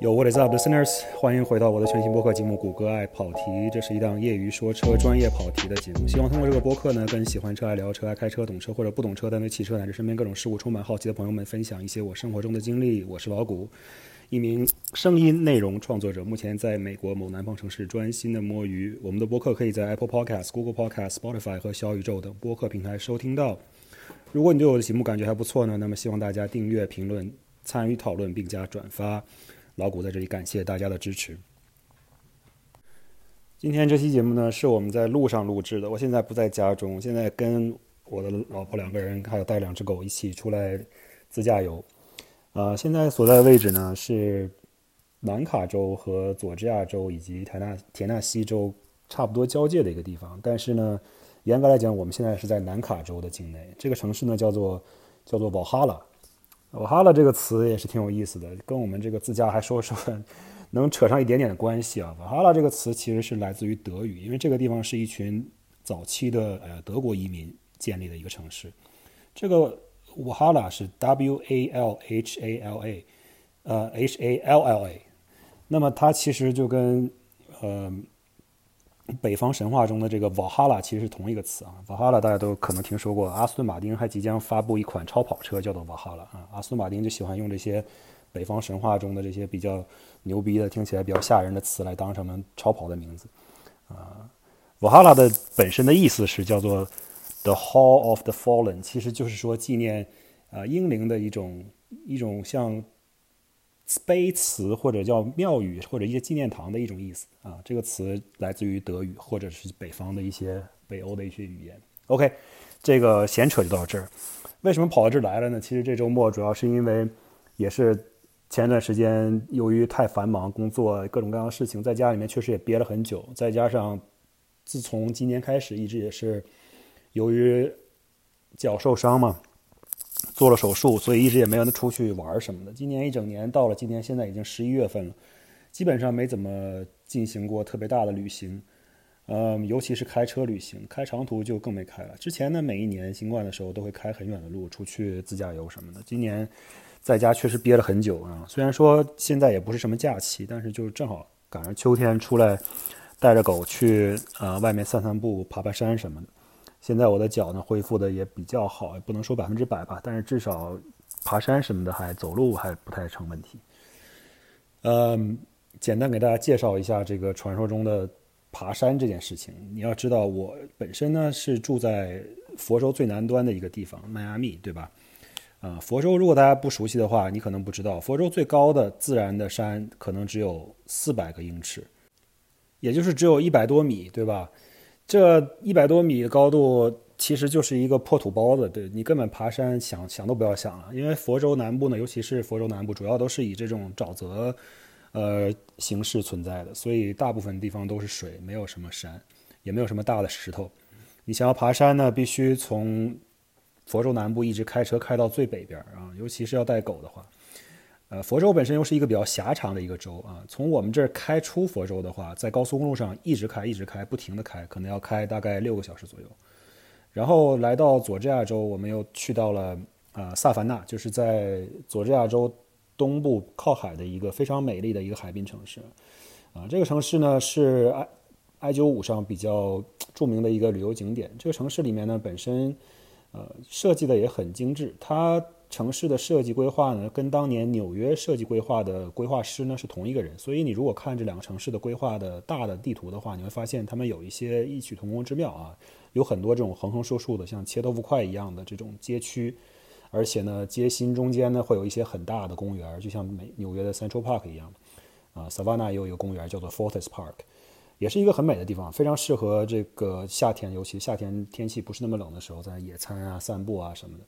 有 What is up, listeners？欢迎回到我的全新播客节目《谷歌爱跑题》，这是一档业余说车、专业跑题的节目。希望通过这个播客呢，跟喜欢车、爱聊车、爱开车、懂车或者不懂车但对汽车乃至身边各种事物充满好奇的朋友们分享一些我生活中的经历。我是老谷，一名声音内容创作者，目前在美国某南方城市专心的摸鱼。我们的播客可以在 Apple Podcast、Google Podcast、Spotify 和小宇宙等播客平台收听到。如果你对我的节目感觉还不错呢，那么希望大家订阅、评论、参与讨论并加转发。老谷在这里感谢大家的支持。今天这期节目呢，是我们在路上录制的。我现在不在家中，现在跟我的老婆两个人，还有带两只狗一起出来自驾游。啊，现在所在的位置呢是南卡州和佐治亚州以及田纳田纳西州差不多交界的一个地方。但是呢，严格来讲，我们现在是在南卡州的境内。这个城市呢叫做叫做瓦哈拉。瓦哈拉这个词也是挺有意思的，跟我们这个自驾还说说能扯上一点点的关系啊。瓦哈拉这个词其实是来自于德语，因为这个地方是一群早期的呃德国移民建立的一个城市。这个瓦哈拉是 W A L H A L A，呃 H A L L A，那么它其实就跟呃。北方神话中的这个瓦哈拉其实是同一个词啊，瓦哈拉大家都可能听说过。阿斯顿马丁还即将发布一款超跑车，叫做瓦哈拉啊。阿斯顿马丁就喜欢用这些北方神话中的这些比较牛逼的、听起来比较吓人的词来当成们超跑的名字啊。瓦哈拉的本身的意思是叫做 The Hall of the Fallen，其实就是说纪念啊英灵的一种一种像。碑词或者叫庙宇或者一些纪念堂的一种意思啊，这个词来自于德语或者是北方的一些北欧的一些语言。OK，这个闲扯就到这儿。为什么跑到这儿来了呢？其实这周末主要是因为也是前段时间由于太繁忙，工作各种各样的事情，在家里面确实也憋了很久。再加上自从今年开始，一直也是由于脚受伤嘛。做了手术，所以一直也没有能出去玩什么的。今年一整年到了今年，现在已经十一月份了，基本上没怎么进行过特别大的旅行，嗯，尤其是开车旅行，开长途就更没开了。之前呢，每一年新冠的时候都会开很远的路出去自驾游什么的。今年在家确实憋了很久啊，虽然说现在也不是什么假期，但是就正好赶上秋天出来，带着狗去呃外面散散步、爬爬山什么的。现在我的脚呢恢复的也比较好，不能说百分之百吧，但是至少爬山什么的还走路还不太成问题。嗯，简单给大家介绍一下这个传说中的爬山这件事情。你要知道，我本身呢是住在佛州最南端的一个地方迈阿密，对吧？啊，佛州如果大家不熟悉的话，你可能不知道，佛州最高的自然的山可能只有四百个英尺，也就是只有一百多米，对吧？这一百多米的高度其实就是一个破土包子，对你根本爬山想想都不要想了。因为佛州南部呢，尤其是佛州南部，主要都是以这种沼泽，呃形式存在的，所以大部分地方都是水，没有什么山，也没有什么大的石头。你想要爬山呢，必须从佛州南部一直开车开到最北边啊，尤其是要带狗的话。呃，佛州本身又是一个比较狭长的一个州啊。从我们这儿开出佛州的话，在高速公路上一直开，一直开，不停的开，可能要开大概六个小时左右。然后来到佐治亚州，我们又去到了啊萨凡纳，就是在佐治亚州东部靠海的一个非常美丽的一个海滨城市。啊，这个城市呢是 I I 九五上比较著名的一个旅游景点。这个城市里面呢本身呃设计的也很精致，它。城市的设计规划呢，跟当年纽约设计规划的规划师呢是同一个人，所以你如果看这两个城市的规划的大的地图的话，你会发现他们有一些异曲同工之妙啊，有很多这种横横竖竖的像切豆腐块一样的这种街区，而且呢，街心中间呢会有一些很大的公园，就像美纽约的 Central Park 一样，啊，Savannah 也有一个公园叫做 Fortis Park，也是一个很美的地方，非常适合这个夏天，尤其夏天天气不是那么冷的时候，在野餐啊、散步啊什么的。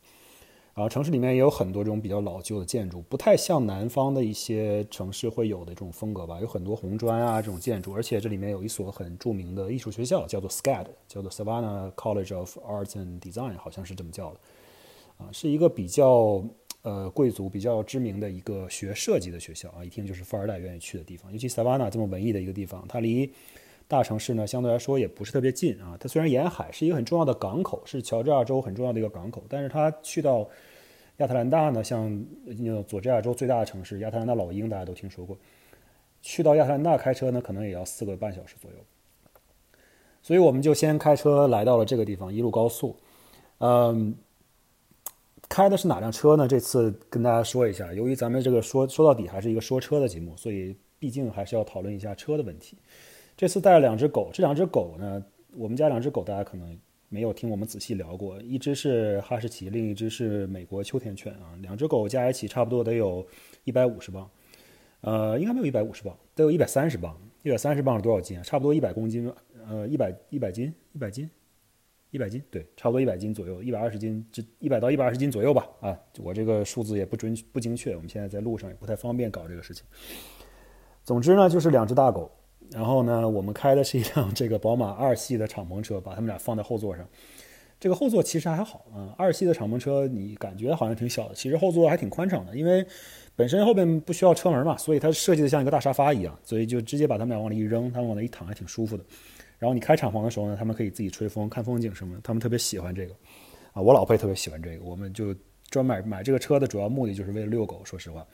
然后城市里面也有很多这种比较老旧的建筑，不太像南方的一些城市会有的这种风格吧，有很多红砖啊这种建筑，而且这里面有一所很著名的艺术学校，叫做 SCAD，叫做 Savannah College of Arts and Design，好像是这么叫的，啊，是一个比较呃贵族、比较知名的一个学设计的学校啊，一听就是富二代愿意去的地方，尤其 Savannah 这么文艺的一个地方，它离。大城市呢，相对来说也不是特别近啊。它虽然沿海，是一个很重要的港口，是乔治亚州很重要的一个港口，但是它去到亚特兰大呢，像那佐治亚州最大的城市亚特兰大老鹰，大家都听说过，去到亚特兰大开车呢，可能也要四个半小时左右。所以我们就先开车来到了这个地方，一路高速。嗯，开的是哪辆车呢？这次跟大家说一下，由于咱们这个说说到底还是一个说车的节目，所以毕竟还是要讨论一下车的问题。这次带了两只狗，这两只狗呢，我们家两只狗大家可能没有听我们仔细聊过，一只是哈士奇，另一只是美国秋田犬啊。两只狗加一起差不多得有一百五十磅，呃，应该没有一百五十磅，得有一百三十磅。一百三十磅是多少斤啊？差不多一百公斤吧。呃，一百一百斤，一百斤，一百斤，对，差不多一百斤左右，一百二十斤，这一百到一百二十斤左右吧。啊，我这个数字也不准不精确，我们现在在路上也不太方便搞这个事情。总之呢，就是两只大狗，然后呢，我们开的是一辆这个宝马二系的敞篷车，把他们俩放在后座上。这个后座其实还好啊，二系的敞篷车你感觉好像挺小的，其实后座还挺宽敞的，因为本身后边不需要车门嘛，所以它设计的像一个大沙发一样，所以就直接把他们俩往里一扔，他们往那一躺还挺舒服的。然后你开敞篷的时候呢，他们可以自己吹风、看风景什么的，他们特别喜欢这个，啊，我老婆也特别喜欢这个，我们就专买买这个车的主要目的就是为了遛狗。说实话，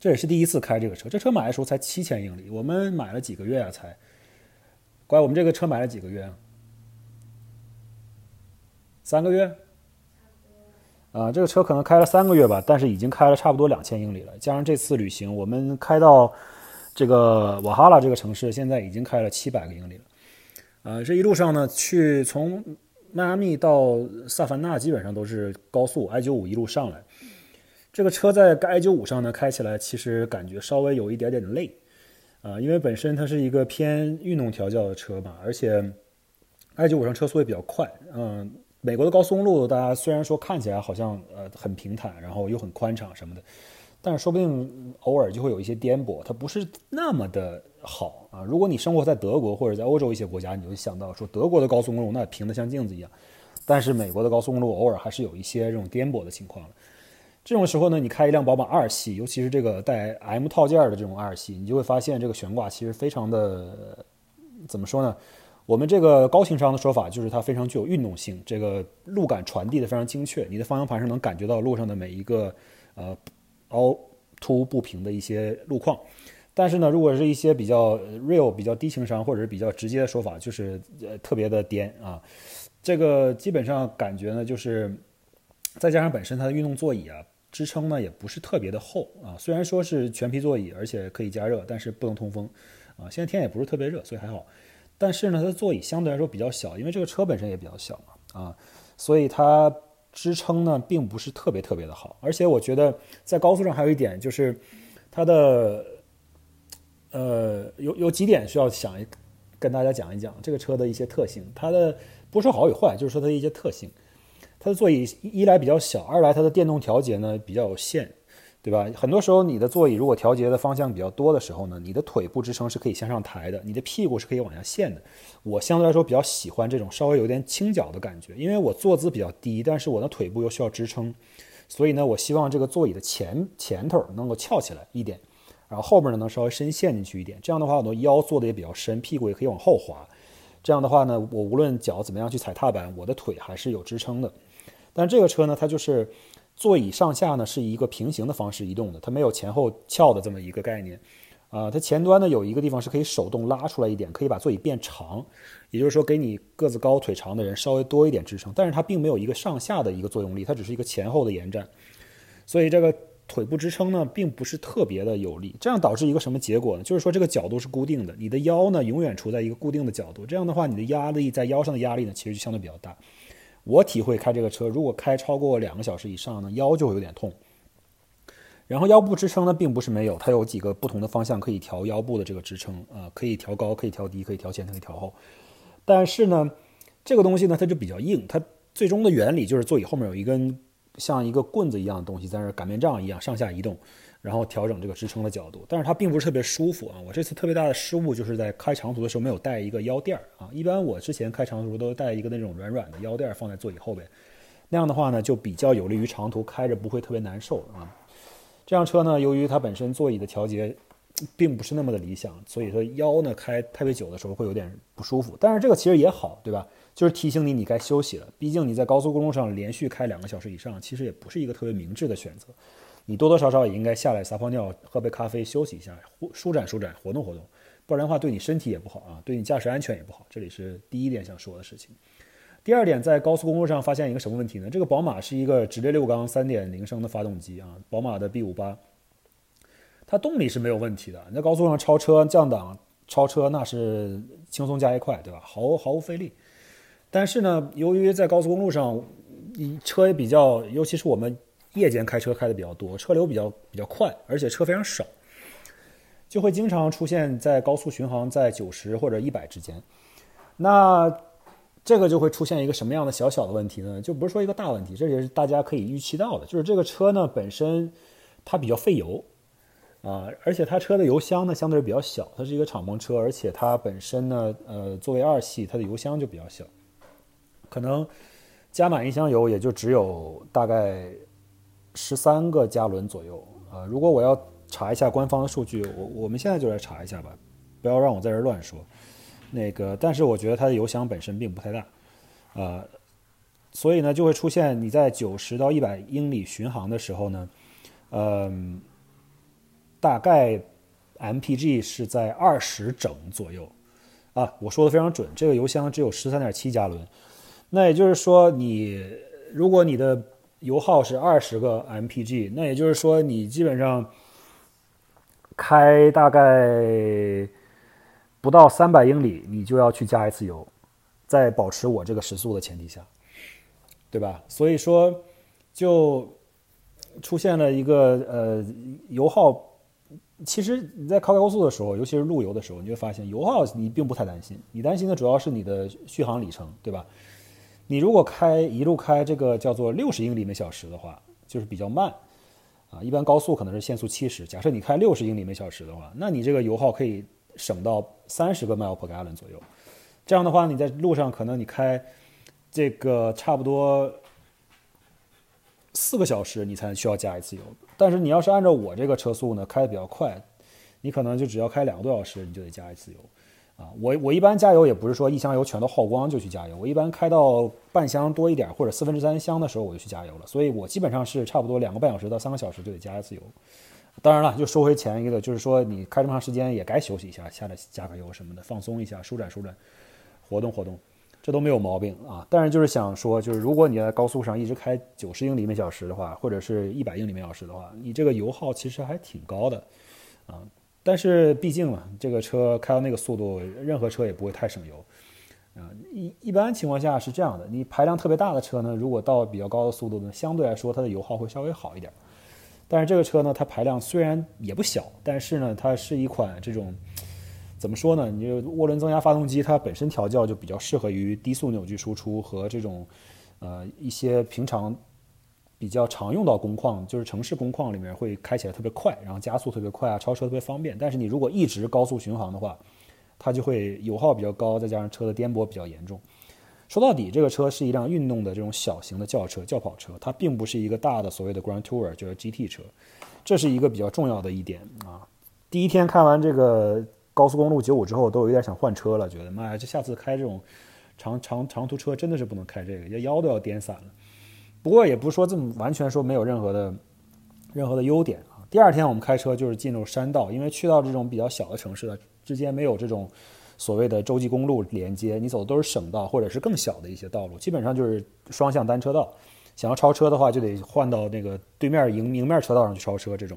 这也是第一次开这个车，这车买的时候才七千英里，我们买了几个月啊？才，乖，我们这个车买了几个月啊？三个月？啊，这个车可能开了三个月吧，但是已经开了差不多两千英里了，加上这次旅行，我们开到这个瓦哈拉这个城市，现在已经开了七百个英里了。呃，这一路上呢，去从迈阿密到萨凡纳，基本上都是高速 I 九五一路上来。这个车在 I 九五上呢，开起来其实感觉稍微有一点点累，啊，因为本身它是一个偏运动调教的车嘛，而且 I 九五上车速也比较快。嗯，美国的高速公路，大家虽然说看起来好像呃很平坦，然后又很宽敞什么的。但是说不定偶尔就会有一些颠簸，它不是那么的好啊。如果你生活在德国或者在欧洲一些国家，你就想到说德国的高速公路那平的像镜子一样，但是美国的高速公路偶尔还是有一些这种颠簸的情况这种时候呢，你开一辆宝马二系，尤其是这个带 M 套件的这种二系，你就会发现这个悬挂其实非常的怎么说呢？我们这个高情商的说法就是它非常具有运动性，这个路感传递的非常精确，你的方向盘上能感觉到路上的每一个呃。凹凸不平的一些路况，但是呢，如果是一些比较 real、比较低情商或者是比较直接的说法，就是呃特别的颠啊。这个基本上感觉呢，就是再加上本身它的运动座椅啊，支撑呢也不是特别的厚啊。虽然说是全皮座椅，而且可以加热，但是不能通风啊。现在天也不是特别热，所以还好。但是呢，它的座椅相对来说比较小，因为这个车本身也比较小嘛啊，所以它。支撑呢，并不是特别特别的好，而且我觉得在高速上还有一点就是，它的，呃，有有几点需要想跟大家讲一讲这个车的一些特性。它的不说好与坏，就是说它的一些特性。它的座椅一来比较小，二来它的电动调节呢比较有限。对吧？很多时候，你的座椅如果调节的方向比较多的时候呢，你的腿部支撑是可以向上抬的，你的屁股是可以往下陷的。我相对来说比较喜欢这种稍微有点倾角的感觉，因为我坐姿比较低，但是我的腿部又需要支撑，所以呢，我希望这个座椅的前前头能够翘起来一点，然后后边呢能稍微深陷进去一点。这样的话，我的腰坐的也比较深，屁股也可以往后滑。这样的话呢，我无论脚怎么样去踩踏板，我的腿还是有支撑的。但这个车呢，它就是。座椅上下呢是一个平行的方式移动的，它没有前后翘的这么一个概念，啊，它前端呢有一个地方是可以手动拉出来一点，可以把座椅变长，也就是说给你个子高腿长的人稍微多一点支撑，但是它并没有一个上下的一个作用力，它只是一个前后的延展，所以这个腿部支撑呢并不是特别的有力，这样导致一个什么结果呢？就是说这个角度是固定的，你的腰呢永远处在一个固定的角度，这样的话你的压力在腰上的压力呢其实就相对比较大。我体会开这个车，如果开超过两个小时以上呢，腰就会有点痛。然后腰部支撑呢，并不是没有，它有几个不同的方向可以调腰部的这个支撑啊，可以调高，可以调低，可以调前，可以调后。但是呢，这个东西呢，它就比较硬，它最终的原理就是座椅后面有一根像一个棍子一样的东西，在那擀面杖一样上下移动。然后调整这个支撑的角度，但是它并不是特别舒服啊。我这次特别大的失误就是在开长途的时候没有带一个腰垫儿啊。一般我之前开长途都带一个那种软软的腰垫儿放在座椅后边，那样的话呢就比较有利于长途开着不会特别难受啊。这辆车呢，由于它本身座椅的调节并不是那么的理想，所以说腰呢开特别久的时候会有点不舒服。但是这个其实也好，对吧？就是提醒你你该休息了。毕竟你在高速公路上连续开两个小时以上，其实也不是一个特别明智的选择。你多多少少也应该下来撒泡尿、喝杯咖啡、休息一下，舒展舒展、活动活动，不然的话对你身体也不好啊，对你驾驶安全也不好。这里是第一点想说的事情。第二点，在高速公路上发现一个什么问题呢？这个宝马是一个直列六缸三点零升的发动机啊，宝马的 B 五八，它动力是没有问题的。你在高速上超车降档超车那是轻松加一块，对吧？毫毫无费力。但是呢，由于在高速公路上，车也比较，尤其是我们夜间开车开的比较多，车流比较比较快，而且车非常少，就会经常出现在高速巡航在九十或者一百之间。那这个就会出现一个什么样的小小的问题呢？就不是说一个大问题，这也是大家可以预期到的。就是这个车呢本身它比较费油啊，而且它车的油箱呢相对比较小，它是一个敞篷车，而且它本身呢呃作为二系，它的油箱就比较小，可能加满一箱油也就只有大概十三个加仑左右啊。如果我要查一下官方的数据，我我们现在就来查一下吧，不要让我在这乱说。那个，但是我觉得它的油箱本身并不太大，呃，所以呢，就会出现你在九十到一百英里巡航的时候呢，嗯，大概 MPG 是在二十整左右，啊，我说的非常准，这个油箱只有十三点七加仑，那也就是说，你如果你的油耗是二十个 MPG，那也就是说，你基本上开大概。不到三百英里，你就要去加一次油，在保持我这个时速的前提下，对吧？所以说，就出现了一个呃油耗。其实你在开高速的时候，尤其是路由的时候，你会发现油耗你并不太担心，你担心的主要是你的续航里程，对吧？你如果开一路开这个叫做六十英里每小时的话，就是比较慢啊。一般高速可能是限速七十，假设你开六十英里每小时的话，那你这个油耗可以。省到三十个 mile per gallon 左右，这样的话，你在路上可能你开这个差不多四个小时，你才需要加一次油。但是你要是按照我这个车速呢，开的比较快，你可能就只要开两个多小时，你就得加一次油。啊，我我一般加油也不是说一箱油全都耗光就去加油，我一般开到半箱多一点或者四分之三箱的时候我就去加油了。所以我基本上是差不多两个半小时到三个小时就得加一次油。当然了，就收回前一个，就是说你开这么长时间也该休息一下，下来加个油什么的，放松一下，舒展舒展，活动活动，这都没有毛病啊。但是就是想说，就是如果你在高速上一直开九十英里每小时的话，或者是一百英里每小时的话，你这个油耗其实还挺高的啊。但是毕竟嘛，这个车开到那个速度，任何车也不会太省油啊。一一般情况下是这样的，你排量特别大的车呢，如果到比较高的速度呢，相对来说它的油耗会稍微好一点。但是这个车呢，它排量虽然也不小，但是呢，它是一款这种怎么说呢？你就涡轮增压发动机，它本身调教就比较适合于低速扭矩输出和这种呃一些平常比较常用到工况，就是城市工况里面会开起来特别快，然后加速特别快啊，超车特别方便。但是你如果一直高速巡航的话，它就会油耗比较高，再加上车的颠簸比较严重。说到底，这个车是一辆运动的这种小型的轿车、轿跑车，它并不是一个大的所谓的 Grand Tour，就是 GT 车，这是一个比较重要的一点啊。第一天开完这个高速公路九五之后，都有一点想换车了，觉得妈呀，这下次开这种长长长途车真的是不能开这个，腰腰都要颠散了。不过也不是说这么完全说没有任何的任何的优点啊。第二天我们开车就是进入山道，因为去到这种比较小的城市了，之间没有这种。所谓的洲际公路连接，你走的都是省道或者是更小的一些道路，基本上就是双向单车道。想要超车的话，就得换到那个对面迎迎面车道上去超车这种。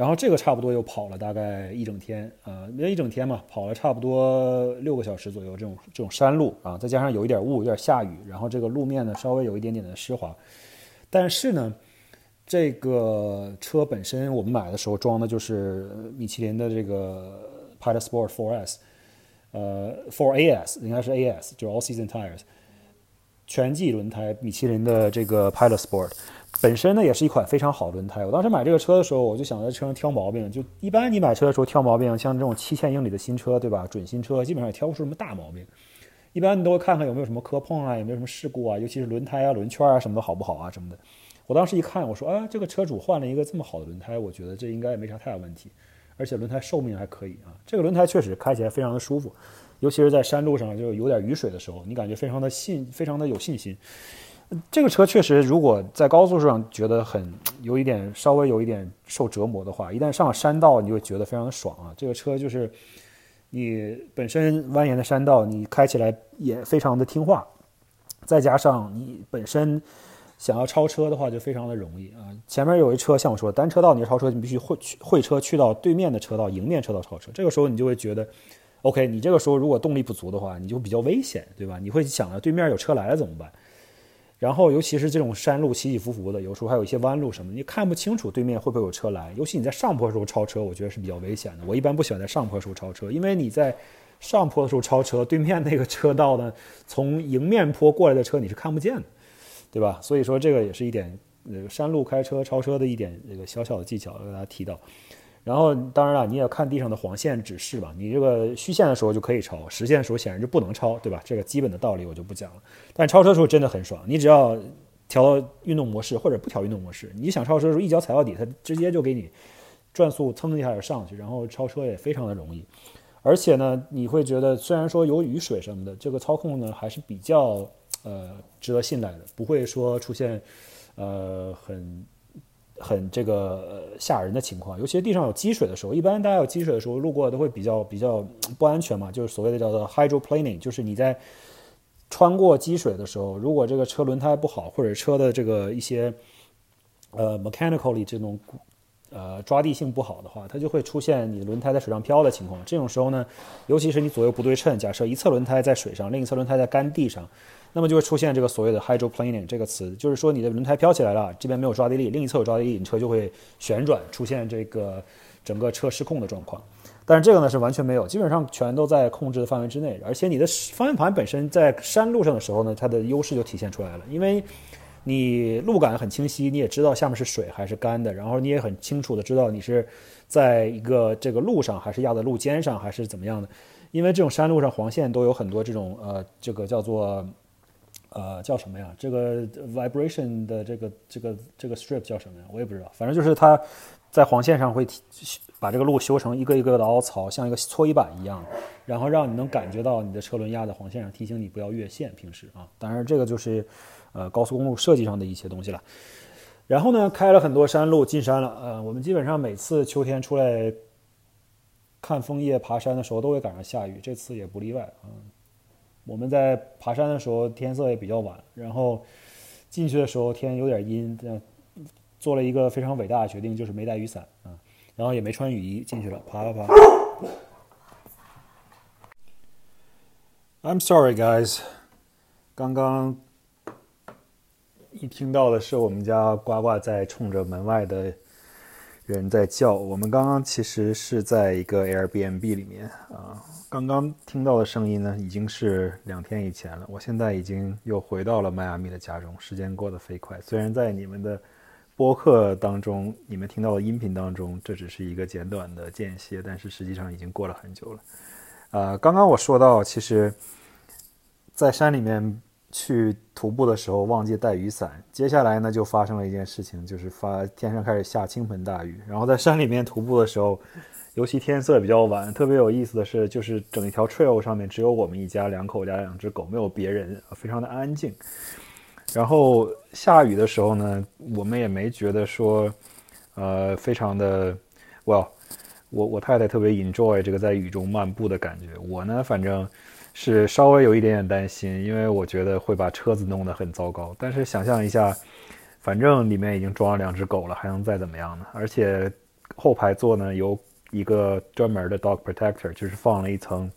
然后这个差不多又跑了大概一整天，呃，因为一整天嘛，跑了差不多六个小时左右。这种这种山路啊，再加上有一点雾，有点下雨，然后这个路面呢稍微有一点点的湿滑。但是呢，这个车本身我们买的时候装的就是米其林的这个 Pilot Sport 4S。呃，For AS 应该是 AS，就是 All Season Tires，全季轮胎，米其林的这个 Pilot Sport，本身呢也是一款非常好轮胎。我当时买这个车的时候，我就想在车上挑毛病。就一般你买车的时候挑毛病，像这种七千英里的新车，对吧？准新车基本上也挑不出什么大毛病。一般你都会看看有没有什么磕碰啊，有没有什么事故啊，尤其是轮胎啊、轮圈啊什么的好不好啊什么的。我当时一看，我说啊，这个车主换了一个这么好的轮胎，我觉得这应该也没啥太大问题。而且轮胎寿命还可以啊，这个轮胎确实开起来非常的舒服，尤其是在山路上就有点雨水的时候，你感觉非常的信，非常的有信心。这个车确实，如果在高速上觉得很有一点稍微有一点受折磨的话，一旦上了山道，你就会觉得非常的爽啊。这个车就是你本身蜿蜒的山道，你开起来也非常的听话，再加上你本身想要超车的话，就非常的容易啊。前面有一车，像我说单车道，你超车你必须会去会车去到对面的车道，迎面车道超车。这个时候你就会觉得，OK，你这个时候如果动力不足的话，你就比较危险，对吧？你会想着对面有车来了怎么办？然后，尤其是这种山路起起伏伏的，有时候还有一些弯路什么，你看不清楚对面会不会有车来。尤其你在上坡的时候超车，我觉得是比较危险的。我一般不喜欢在上坡的时候超车，因为你在上坡的时候超车，对面那个车道呢，从迎面坡过来的车你是看不见的，对吧？所以说这个也是一点，呃，山路开车超车的一点这个小小的技巧，跟大家提到。然后，当然了，你也看地上的黄线指示吧。你这个虚线的时候就可以超，实线的时候显然就不能超，对吧？这个基本的道理我就不讲了。但超车的时候真的很爽，你只要调运动模式或者不调运动模式，你想超车的时候一脚踩到底，它直接就给你转速蹭一下就上去，然后超车也非常的容易。而且呢，你会觉得虽然说有雨水什么的，这个操控呢还是比较呃值得信赖的，不会说出现呃很。很这个吓人的情况，尤其是地上有积水的时候，一般大家有积水的时候路过都会比较比较不安全嘛，就是所谓的叫做 hydroplaning，就是你在穿过积水的时候，如果这个车轮胎不好，或者车的这个一些呃 mechanically 这种呃抓地性不好的话，它就会出现你轮胎在水上漂的情况。这种时候呢，尤其是你左右不对称，假设一侧轮胎在水上，另一侧轮胎在干地上。那么就会出现这个所谓的 hydroplaning 这个词，就是说你的轮胎飘起来了，这边没有抓地力，另一侧有抓地力，你车就会旋转，出现这个整个车失控的状况。但是这个呢是完全没有，基本上全都在控制的范围之内。而且你的方向盘本身在山路上的时候呢，它的优势就体现出来了，因为你路感很清晰，你也知道下面是水还是干的，然后你也很清楚的知道你是在一个这个路上，还是压在路肩上，还是怎么样的。因为这种山路上黄线都有很多这种呃，这个叫做。呃，叫什么呀？这个 vibration 的这个这个这个 strip 叫什么呀？我也不知道。反正就是它在黄线上会把这个路修成一个一个的凹槽，像一个搓衣板一样，然后让你能感觉到你的车轮压在黄线上，提醒你不要越线。平时啊，当然这个就是呃高速公路设计上的一些东西了。然后呢，开了很多山路，进山了。呃，我们基本上每次秋天出来看枫叶、爬山的时候，都会赶上下雨，这次也不例外啊。我们在爬山的时候，天色也比较晚，然后进去的时候天有点阴，做了一个非常伟大的决定，就是没带雨伞啊，然后也没穿雨衣进去了，爬爬爬。I'm sorry, guys，刚刚一听到的是我们家呱呱在冲着门外的人在叫。我们刚刚其实是在一个 Airbnb 里面啊。刚刚听到的声音呢，已经是两天以前了。我现在已经又回到了迈阿密的家中，时间过得飞快。虽然在你们的播客当中，你们听到的音频当中，这只是一个简短的间歇，但是实际上已经过了很久了。呃，刚刚我说到，其实，在山里面去徒步的时候忘记带雨伞，接下来呢就发生了一件事情，就是发天上开始下倾盆大雨，然后在山里面徒步的时候。尤其天色比较晚，特别有意思的是，就是整一条 trail 上面只有我们一家两口加两只狗，没有别人，非常的安静。然后下雨的时候呢，我们也没觉得说，呃，非常的，well，我我太太特别 enjoy 这个在雨中漫步的感觉。我呢，反正是稍微有一点点担心，因为我觉得会把车子弄得很糟糕。但是想象一下，反正里面已经装了两只狗了，还能再怎么样呢？而且后排座呢有。一个专门的 dog protector，就是放了一层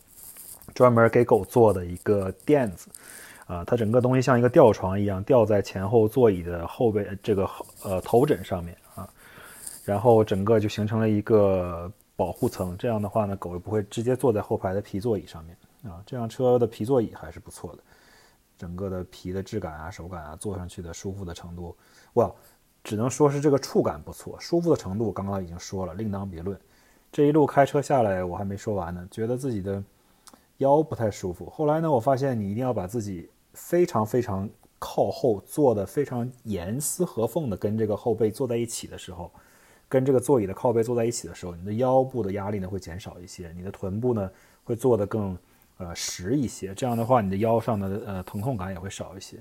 专门给狗坐的一个垫子，啊，它整个东西像一个吊床一样吊在前后座椅的后背这个呃头枕上面啊，然后整个就形成了一个保护层。这样的话呢，狗又不会直接坐在后排的皮座椅上面啊。这辆车的皮座椅还是不错的，整个的皮的质感啊、手感啊，坐上去的舒服的程度，哇，只能说是这个触感不错，舒服的程度刚刚已经说了，另当别论。这一路开车下来，我还没说完呢，觉得自己的腰不太舒服。后来呢，我发现你一定要把自己非常非常靠后坐的非常严丝合缝的跟这个后背坐在一起的时候，跟这个座椅的靠背坐在一起的时候，你的腰部的压力呢会减少一些，你的臀部呢会坐得更呃实一些。这样的话，你的腰上的呃疼痛感也会少一些。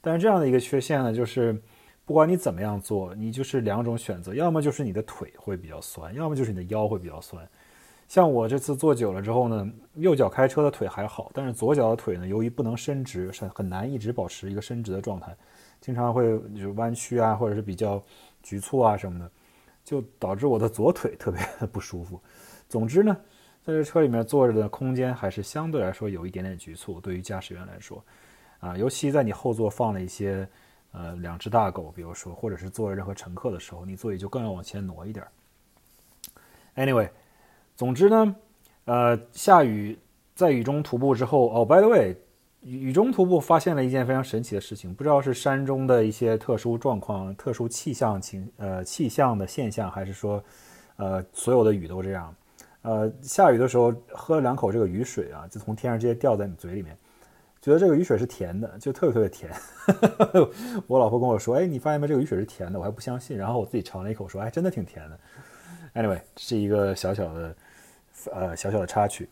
但是这样的一个缺陷呢，就是不管你怎么样做，你就是两种选择，要么就是你的腿会比较酸，要么就是你的腰会比较酸。像我这次坐久了之后呢，右脚开车的腿还好，但是左脚的腿呢，由于不能伸直，是很难一直保持一个伸直的状态，经常会就弯曲啊，或者是比较局促啊什么的，就导致我的左腿特别不舒服。总之呢，在这车里面坐着的空间还是相对来说有一点点局促，对于驾驶员来说，啊，尤其在你后座放了一些呃两只大狗，比如说，或者是坐着任何乘客的时候，你座椅就更要往前挪一点。Anyway。总之呢，呃，下雨，在雨中徒步之后，哦，by the way，雨中徒步发现了一件非常神奇的事情，不知道是山中的一些特殊状况、特殊气象情，呃，气象的现象，还是说，呃，所有的雨都这样。呃，下雨的时候喝了两口这个雨水啊，就从天上直接掉在你嘴里面，觉得这个雨水是甜的，就特别特别甜。我老婆跟我说，哎，你发现没，这个雨水是甜的，我还不相信，然后我自己尝了一口，说，哎，真的挺甜的。Anyway，是一个小小的。呃，小小的插曲。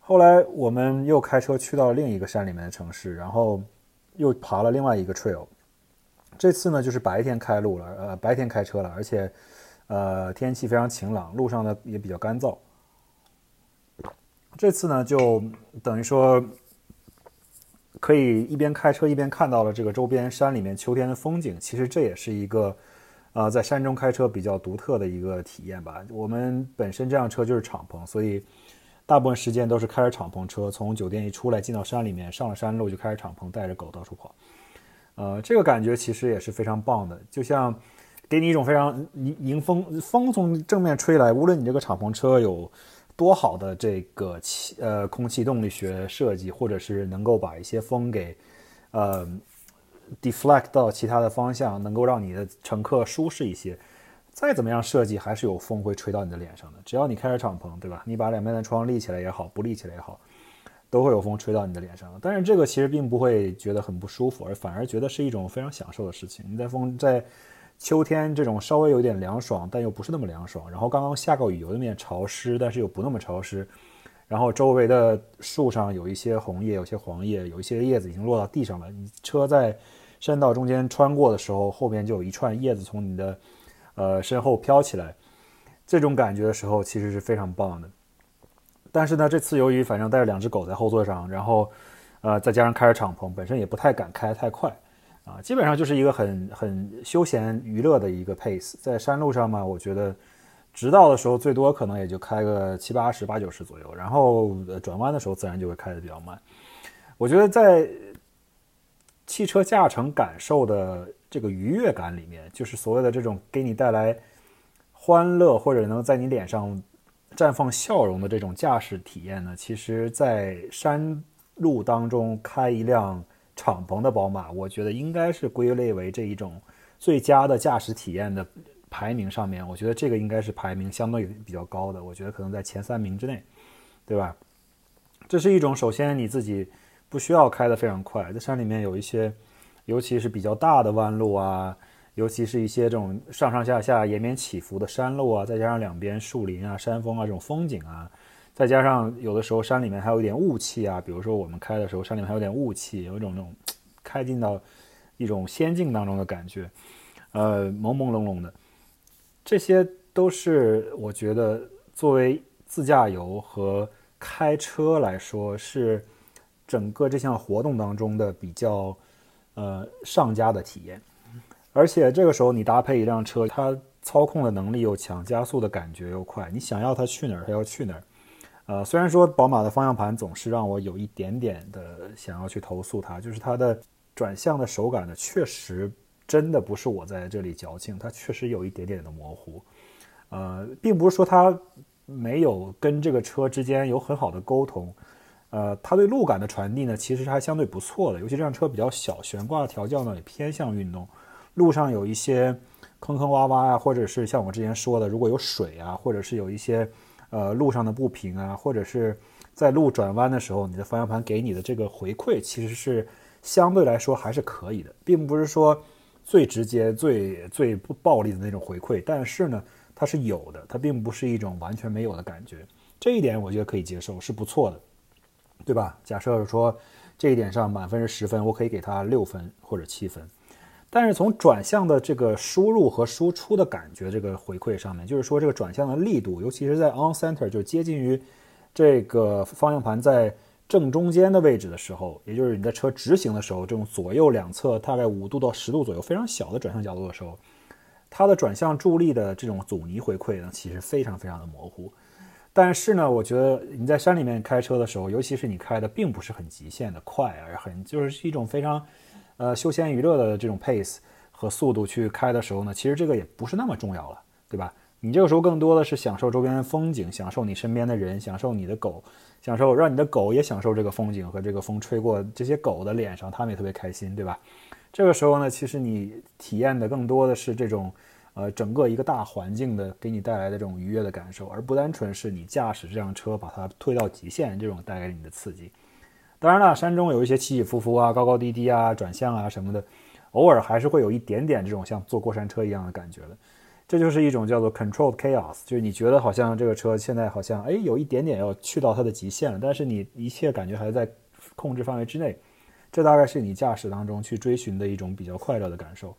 后来我们又开车去到另一个山里面的城市，然后又爬了另外一个 trail。这次呢，就是白天开路了，呃，白天开车了，而且呃，天气非常晴朗，路上呢也比较干燥。这次呢，就等于说可以一边开车一边看到了这个周边山里面秋天的风景。其实这也是一个。啊，在山中开车比较独特的一个体验吧。我们本身这辆车就是敞篷，所以大部分时间都是开着敞篷车，从酒店一出来进到山里面，上了山路就开着敞篷，带着狗到处跑。呃，这个感觉其实也是非常棒的，就像给你一种非常迎迎风，风从正面吹来，无论你这个敞篷车有多好的这个气呃空气动力学设计，或者是能够把一些风给呃。deflect 到其他的方向，能够让你的乘客舒适一些。再怎么样设计，还是有风会吹到你的脸上的。只要你开着敞篷，对吧？你把两边的窗立起来也好，不立起来也好，都会有风吹到你的脸上。但是这个其实并不会觉得很不舒服，而反而觉得是一种非常享受的事情。你在风在秋天这种稍微有点凉爽，但又不是那么凉爽，然后刚刚下过雨，有一点潮湿，但是又不那么潮湿。然后周围的树上有一些红叶，有些黄叶，有一些叶子已经落到地上了。你车在山道中间穿过的时候，后面就有一串叶子从你的呃身后飘起来，这种感觉的时候其实是非常棒的。但是呢，这次由于反正带着两只狗在后座上，然后呃再加上开着敞篷，本身也不太敢开太快啊，基本上就是一个很很休闲娱乐的一个 pace。在山路上嘛，我觉得。直道的时候，最多可能也就开个七八十、八九十左右，然后转弯的时候自然就会开的比较慢。我觉得在汽车驾乘感受的这个愉悦感里面，就是所谓的这种给你带来欢乐或者能在你脸上绽放笑容的这种驾驶体验呢，其实，在山路当中开一辆敞篷的宝马，我觉得应该是归类为这一种最佳的驾驶体验的。排名上面，我觉得这个应该是排名相对比较高的，我觉得可能在前三名之内，对吧？这是一种，首先你自己不需要开得非常快，在山里面有一些，尤其是比较大的弯路啊，尤其是一些这种上上下下延绵起伏的山路啊，再加上两边树林啊、山峰啊这种风景啊，再加上有的时候山里面还有一点雾气啊，比如说我们开的时候山里面还有点雾气，有一种那种开进到一种仙境当中的感觉，呃，朦朦胧胧的。这些都是我觉得作为自驾游和开车来说，是整个这项活动当中的比较呃上佳的体验。而且这个时候你搭配一辆车，它操控的能力又强，加速的感觉又快，你想要它去哪儿，它要去哪儿。呃，虽然说宝马的方向盘总是让我有一点点的想要去投诉它，就是它的转向的手感呢，确实。真的不是我在这里矫情，它确实有一点点的模糊，呃，并不是说它没有跟这个车之间有很好的沟通，呃，它对路感的传递呢，其实还相对不错的。尤其这辆车比较小，悬挂调教呢也偏向运动，路上有一些坑坑洼洼啊，或者是像我之前说的，如果有水啊，或者是有一些呃路上的不平啊，或者是在路转弯的时候，你的方向盘给你的这个回馈，其实是相对来说还是可以的，并不是说。最直接、最最不暴力的那种回馈，但是呢，它是有的，它并不是一种完全没有的感觉。这一点我觉得可以接受，是不错的，对吧？假设说这一点上满分是十分，我可以给它六分或者七分。但是从转向的这个输入和输出的感觉这个回馈上面，就是说这个转向的力度，尤其是在 on center 就接近于这个方向盘在正中间的位置的时候，也就是你在车直行的时候，这种左右两侧大概五度到十度左右非常小的转向角度的时候，它的转向助力的这种阻尼回馈呢，其实非常非常的模糊。但是呢，我觉得你在山里面开车的时候，尤其是你开的并不是很极限的快，而很就是一种非常。呃，休闲娱乐的这种 pace 和速度去开的时候呢，其实这个也不是那么重要了，对吧？你这个时候更多的是享受周边的风景，享受你身边的人，享受你的狗，享受让你的狗也享受这个风景和这个风吹过这些狗的脸上，它们也特别开心，对吧？这个时候呢，其实你体验的更多的是这种，呃，整个一个大环境的给你带来的这种愉悦的感受，而不单纯是你驾驶这辆车把它推到极限这种带给你的刺激。当然了，山中有一些起起伏伏啊、高高低低啊、转向啊什么的，偶尔还是会有一点点这种像坐过山车一样的感觉的。这就是一种叫做 controlled chaos，就是你觉得好像这个车现在好像哎有一点点要去到它的极限了，但是你一切感觉还在控制范围之内。这大概是你驾驶当中去追寻的一种比较快乐的感受。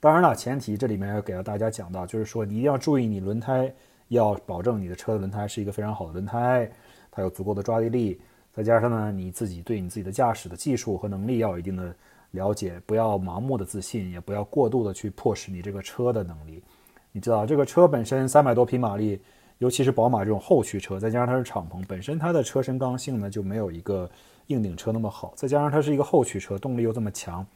当然了，前提这里面要给到大家讲到，就是说你一定要注意，你轮胎要保证你的车的轮胎是一个非常好的轮胎，它有足够的抓地力。再加上呢，你自己对你自己的驾驶的技术和能力要有一定的了解，不要盲目的自信，也不要过度的去迫使你这个车的能力。你知道，这个车本身三百多匹马力，尤其是宝马这种后驱车，再加上它是敞篷，本身它的车身刚性呢就没有一个硬顶车那么好。再加上它是一个后驱车，动力又这么强，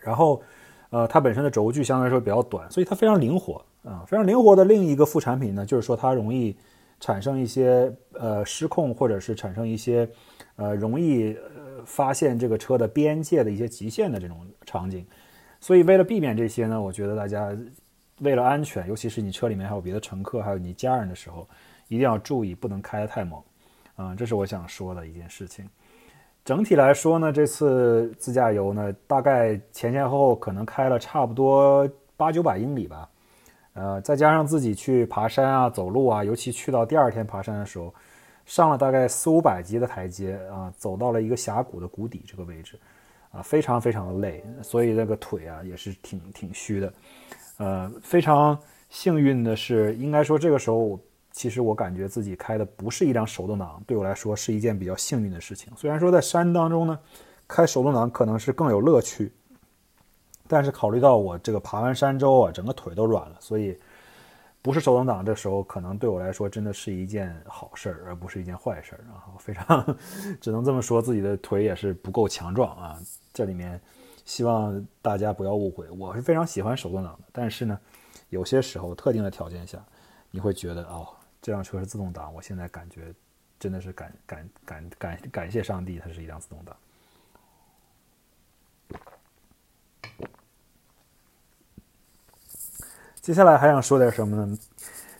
然后，呃，它本身的轴距相对来说比较短，所以它非常灵活啊，非常灵活的另一个副产品呢，就是说它容易。产生一些呃失控，或者是产生一些呃容易呃发现这个车的边界的一些极限的这种场景，所以为了避免这些呢，我觉得大家为了安全，尤其是你车里面还有别的乘客，还有你家人的时候，一定要注意不能开得太猛，啊，这是我想说的一件事情。整体来说呢，这次自驾游呢，大概前前后后可能开了差不多八九百英里吧。呃，再加上自己去爬山啊、走路啊，尤其去到第二天爬山的时候，上了大概四五百级的台阶啊，走到了一个峡谷的谷底这个位置，啊，非常非常的累，所以那个腿啊也是挺挺虚的。呃，非常幸运的是，应该说这个时候，其实我感觉自己开的不是一辆手动挡，对我来说是一件比较幸运的事情。虽然说在山当中呢，开手动挡可能是更有乐趣。但是考虑到我这个爬完山之后啊，整个腿都软了，所以不是手动挡，这时候可能对我来说真的是一件好事儿，而不是一件坏事儿。然后非常 只能这么说，自己的腿也是不够强壮啊。这里面希望大家不要误会，我是非常喜欢手动挡的。但是呢，有些时候特定的条件下，你会觉得哦，这辆车是自动挡，我现在感觉真的是感感感感感谢上帝，它是一辆自动挡。接下来还想说点什么呢？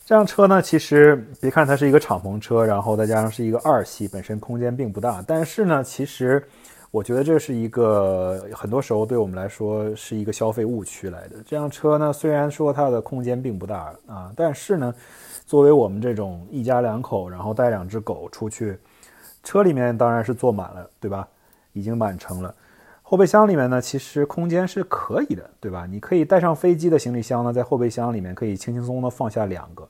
这辆车呢，其实别看它是一个敞篷车，然后再加上是一个二系，本身空间并不大。但是呢，其实我觉得这是一个很多时候对我们来说是一个消费误区来的。这辆车呢，虽然说它的空间并不大啊，但是呢，作为我们这种一家两口，然后带两只狗出去，车里面当然是坐满了，对吧？已经满城了。后备箱里面呢，其实空间是可以的，对吧？你可以带上飞机的行李箱呢，在后备箱里面可以轻轻松松的放下两个。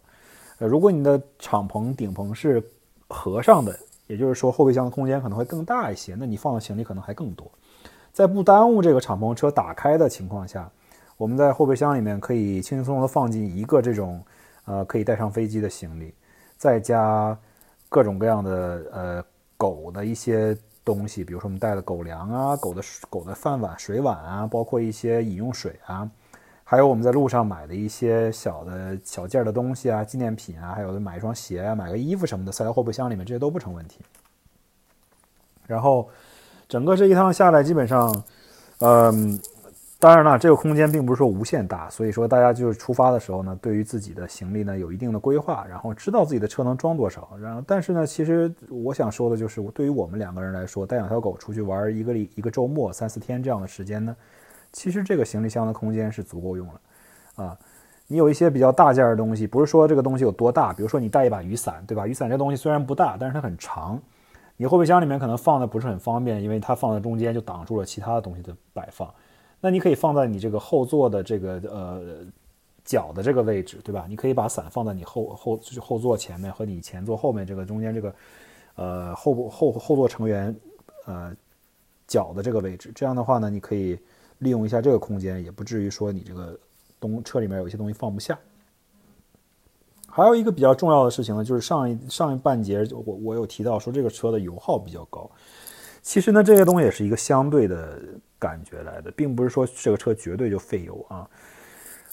呃，如果你的敞篷顶棚是合上的，也就是说后备箱的空间可能会更大一些，那你放的行李可能还更多。在不耽误这个敞篷车打开的情况下，我们在后备箱里面可以轻轻松松的放进一个这种呃可以带上飞机的行李，再加各种各样的呃狗的一些。东西，比如说我们带的狗粮啊，狗的狗的饭碗、水碗啊，包括一些饮用水啊，还有我们在路上买的一些小的小件的东西啊，纪念品啊，还有买一双鞋啊，买个衣服什么的，塞到后备箱里面，这些都不成问题。然后，整个这一趟下来，基本上，嗯。当然了，这个空间并不是说无限大，所以说大家就是出发的时候呢，对于自己的行李呢有一定的规划，然后知道自己的车能装多少。然后，但是呢，其实我想说的就是，对于我们两个人来说，带两条狗出去玩一个一个周末三四天这样的时间呢，其实这个行李箱的空间是足够用了。啊，你有一些比较大件的东西，不是说这个东西有多大，比如说你带一把雨伞，对吧？雨伞这东西虽然不大，但是它很长，你后备箱里面可能放的不是很方便，因为它放在中间就挡住了其他的东西的摆放。那你可以放在你这个后座的这个呃脚的这个位置，对吧？你可以把伞放在你后后就是后座前面和你前座后面这个中间这个呃后后后座成员呃脚的这个位置。这样的话呢，你可以利用一下这个空间，也不至于说你这个东车里面有些东西放不下。还有一个比较重要的事情呢，就是上一上一半节我我有提到说这个车的油耗比较高。其实呢，这些东西也是一个相对的感觉来的，并不是说这个车绝对就费油啊。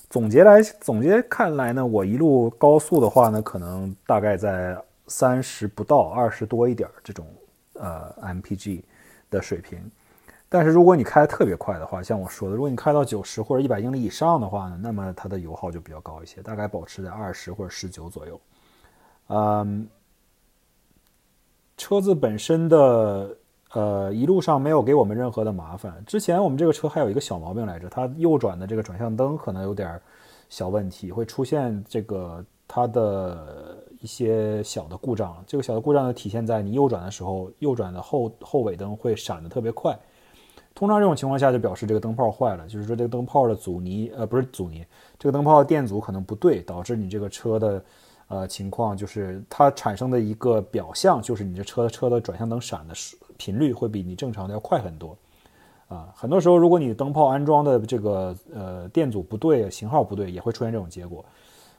总结来总结看来呢，我一路高速的话呢，可能大概在三十不到二十多一点这种呃 MPG 的水平。但是如果你开的特别快的话，像我说的，如果你开到九十或者一百英里以上的话呢，那么它的油耗就比较高一些，大概保持在二十或者十九左右。嗯，车子本身的呃一路上没有给我们任何的麻烦。之前我们这个车还有一个小毛病来着，它右转的这个转向灯可能有点小问题，会出现这个它的一些小的故障。这个小的故障呢，体现在你右转的时候，右转的后后尾灯会闪的特别快。通常这种情况下就表示这个灯泡坏了，就是说这个灯泡的阻尼，呃，不是阻尼，这个灯泡的电阻可能不对，导致你这个车的，呃，情况就是它产生的一个表象，就是你这车车的转向灯闪的频率会比你正常的要快很多，啊，很多时候如果你灯泡安装的这个呃电阻不对，型号不对，也会出现这种结果，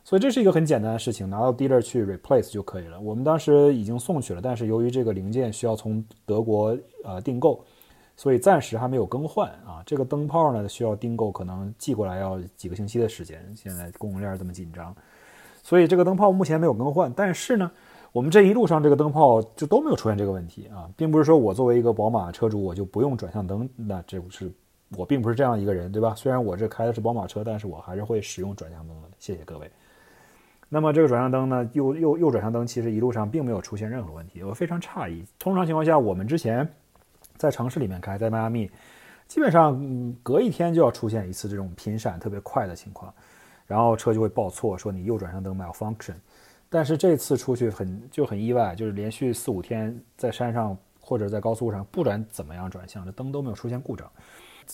所以这是一个很简单的事情，拿到 dealer 去 replace 就可以了。我们当时已经送去了，但是由于这个零件需要从德国呃订购。所以暂时还没有更换啊，这个灯泡呢需要订购，可能寄过来要几个星期的时间。现在供应链这么紧张，所以这个灯泡目前没有更换。但是呢，我们这一路上这个灯泡就都没有出现这个问题啊，并不是说我作为一个宝马车主我就不用转向灯，那这不是我并不是这样一个人，对吧？虽然我这开的是宝马车，但是我还是会使用转向灯的。谢谢各位。那么这个转向灯呢，右右右转向灯其实一路上并没有出现任何问题，我非常诧异。通常情况下，我们之前。在城市里面开，在迈阿密，基本上隔一天就要出现一次这种频闪特别快的情况，然后车就会报错，说你右转向灯 malfunction。但是这次出去很就很意外，就是连续四五天在山上或者在高速上，不管怎么样转向，这灯都没有出现故障。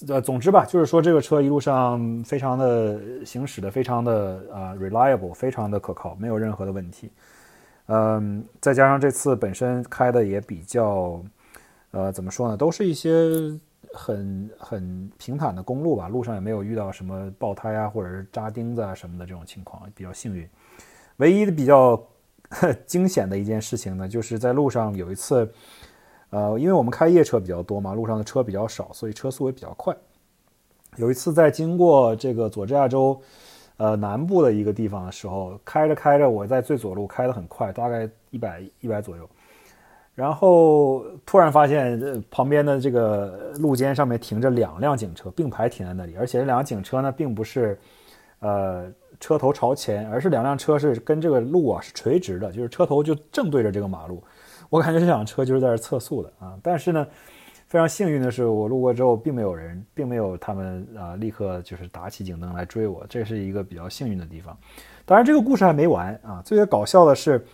呃，总之吧，就是说这个车一路上非常的行驶的非常的啊 reliable，非常的可靠，没有任何的问题。嗯，再加上这次本身开的也比较。呃，怎么说呢？都是一些很很平坦的公路吧，路上也没有遇到什么爆胎啊，或者是扎钉子啊什么的这种情况，比较幸运。唯一的比较 惊险的一件事情呢，就是在路上有一次，呃，因为我们开夜车比较多嘛，路上的车比较少，所以车速也比较快。有一次在经过这个佐治亚州呃南部的一个地方的时候，开着开着，我在最左路开得很快，大概一百一百左右。然后突然发现，旁边的这个路肩上面停着两辆警车，并排停在那里，而且这两辆警车呢，并不是，呃，车头朝前，而是两辆车是跟这个路啊是垂直的，就是车头就正对着这个马路。我感觉这辆车就是在这测速的啊。但是呢，非常幸运的是，我路过之后，并没有人，并没有他们啊立刻就是打起警灯来追我，这是一个比较幸运的地方。当然，这个故事还没完啊。最搞笑的是。